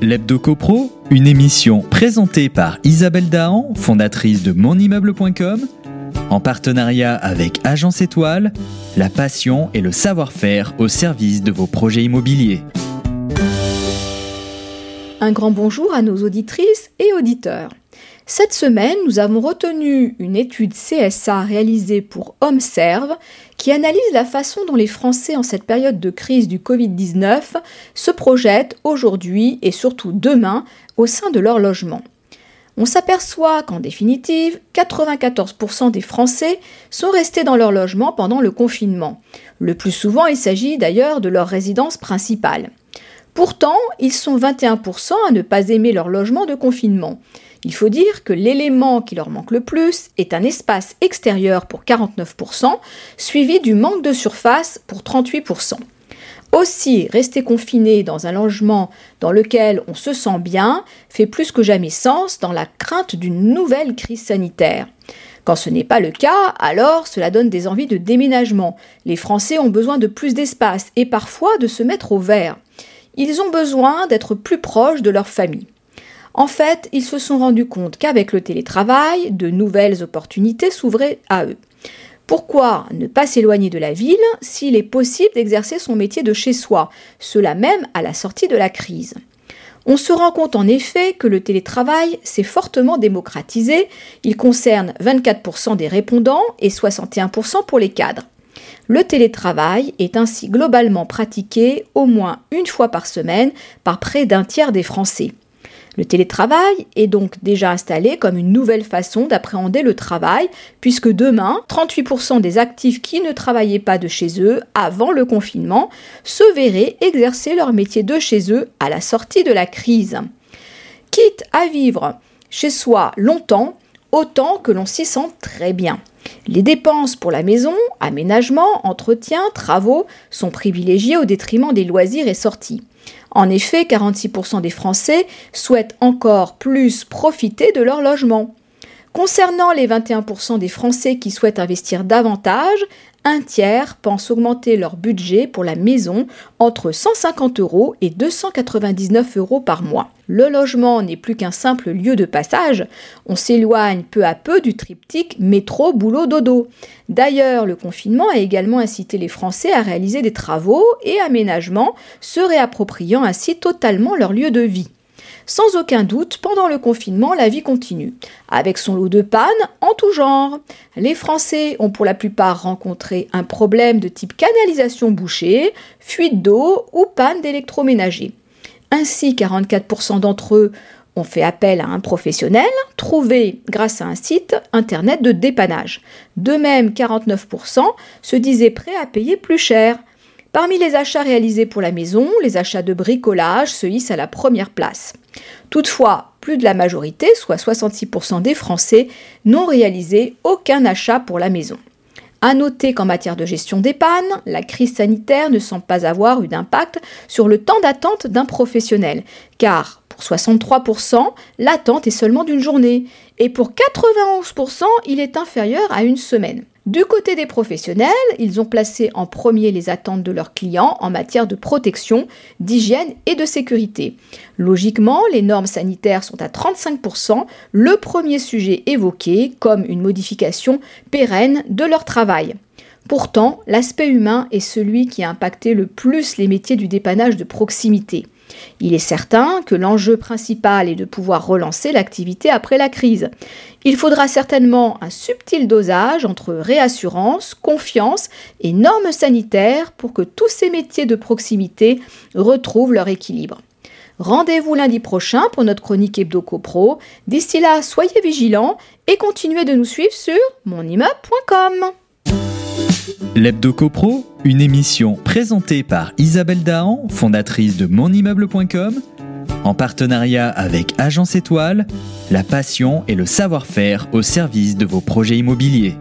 L'Hebdo CoPro, une émission présentée par Isabelle Dahan, fondatrice de monimmeuble.com, en partenariat avec Agence Étoile, la passion et le savoir-faire au service de vos projets immobiliers. Un grand bonjour à nos auditrices et auditeurs. Cette semaine, nous avons retenu une étude CSA réalisée pour HomeServe qui analyse la façon dont les Français en cette période de crise du Covid-19 se projettent aujourd'hui et surtout demain au sein de leur logement. On s'aperçoit qu'en définitive, 94% des Français sont restés dans leur logement pendant le confinement. Le plus souvent, il s'agit d'ailleurs de leur résidence principale. Pourtant, ils sont 21% à ne pas aimer leur logement de confinement. Il faut dire que l'élément qui leur manque le plus est un espace extérieur pour 49%, suivi du manque de surface pour 38%. Aussi, rester confiné dans un logement dans lequel on se sent bien fait plus que jamais sens dans la crainte d'une nouvelle crise sanitaire. Quand ce n'est pas le cas, alors cela donne des envies de déménagement. Les Français ont besoin de plus d'espace et parfois de se mettre au vert. Ils ont besoin d'être plus proches de leur famille. En fait, ils se sont rendus compte qu'avec le télétravail, de nouvelles opportunités s'ouvraient à eux. Pourquoi ne pas s'éloigner de la ville s'il est possible d'exercer son métier de chez soi, cela même à la sortie de la crise? On se rend compte en effet que le télétravail s'est fortement démocratisé, il concerne 24% des répondants et 61% pour les cadres. Le télétravail est ainsi globalement pratiqué au moins une fois par semaine par près d'un tiers des Français. Le télétravail est donc déjà installé comme une nouvelle façon d'appréhender le travail, puisque demain, 38% des actifs qui ne travaillaient pas de chez eux avant le confinement se verraient exercer leur métier de chez eux à la sortie de la crise. Quitte à vivre chez soi longtemps, autant que l'on s'y sent très bien. Les dépenses pour la maison, aménagement, entretien, travaux sont privilégiées au détriment des loisirs et sorties. En effet, 46% des Français souhaitent encore plus profiter de leur logement. Concernant les 21% des Français qui souhaitent investir davantage, un tiers pense augmenter leur budget pour la maison entre 150 euros et 299 euros par mois. Le logement n'est plus qu'un simple lieu de passage, on s'éloigne peu à peu du triptyque métro, boulot, dodo. D'ailleurs, le confinement a également incité les Français à réaliser des travaux et aménagements, se réappropriant ainsi totalement leur lieu de vie. Sans aucun doute, pendant le confinement, la vie continue, avec son lot de pannes en tout genre. Les Français ont pour la plupart rencontré un problème de type canalisation bouchée, fuite d'eau ou panne d'électroménager. Ainsi, 44% d'entre eux ont fait appel à un professionnel, trouvé grâce à un site internet de dépannage. De même, 49% se disaient prêts à payer plus cher. Parmi les achats réalisés pour la maison, les achats de bricolage se hissent à la première place. Toutefois, plus de la majorité, soit 66% des Français, n'ont réalisé aucun achat pour la maison. À noter qu'en matière de gestion des pannes, la crise sanitaire ne semble pas avoir eu d'impact sur le temps d'attente d'un professionnel, car pour 63%, l'attente est seulement d'une journée, et pour 91%, il est inférieur à une semaine. Du côté des professionnels, ils ont placé en premier les attentes de leurs clients en matière de protection, d'hygiène et de sécurité. Logiquement, les normes sanitaires sont à 35%, le premier sujet évoqué comme une modification pérenne de leur travail. Pourtant, l'aspect humain est celui qui a impacté le plus les métiers du dépannage de proximité. Il est certain que l'enjeu principal est de pouvoir relancer l'activité après la crise. Il faudra certainement un subtil dosage entre réassurance, confiance et normes sanitaires pour que tous ces métiers de proximité retrouvent leur équilibre. Rendez-vous lundi prochain pour notre chronique Hebdo Pro. D'ici là, soyez vigilants et continuez de nous suivre sur monimmeuble.com. L'Hebdo CoPro, une émission présentée par Isabelle Dahan, fondatrice de monimmeuble.com, en partenariat avec Agence Étoile, la passion et le savoir-faire au service de vos projets immobiliers.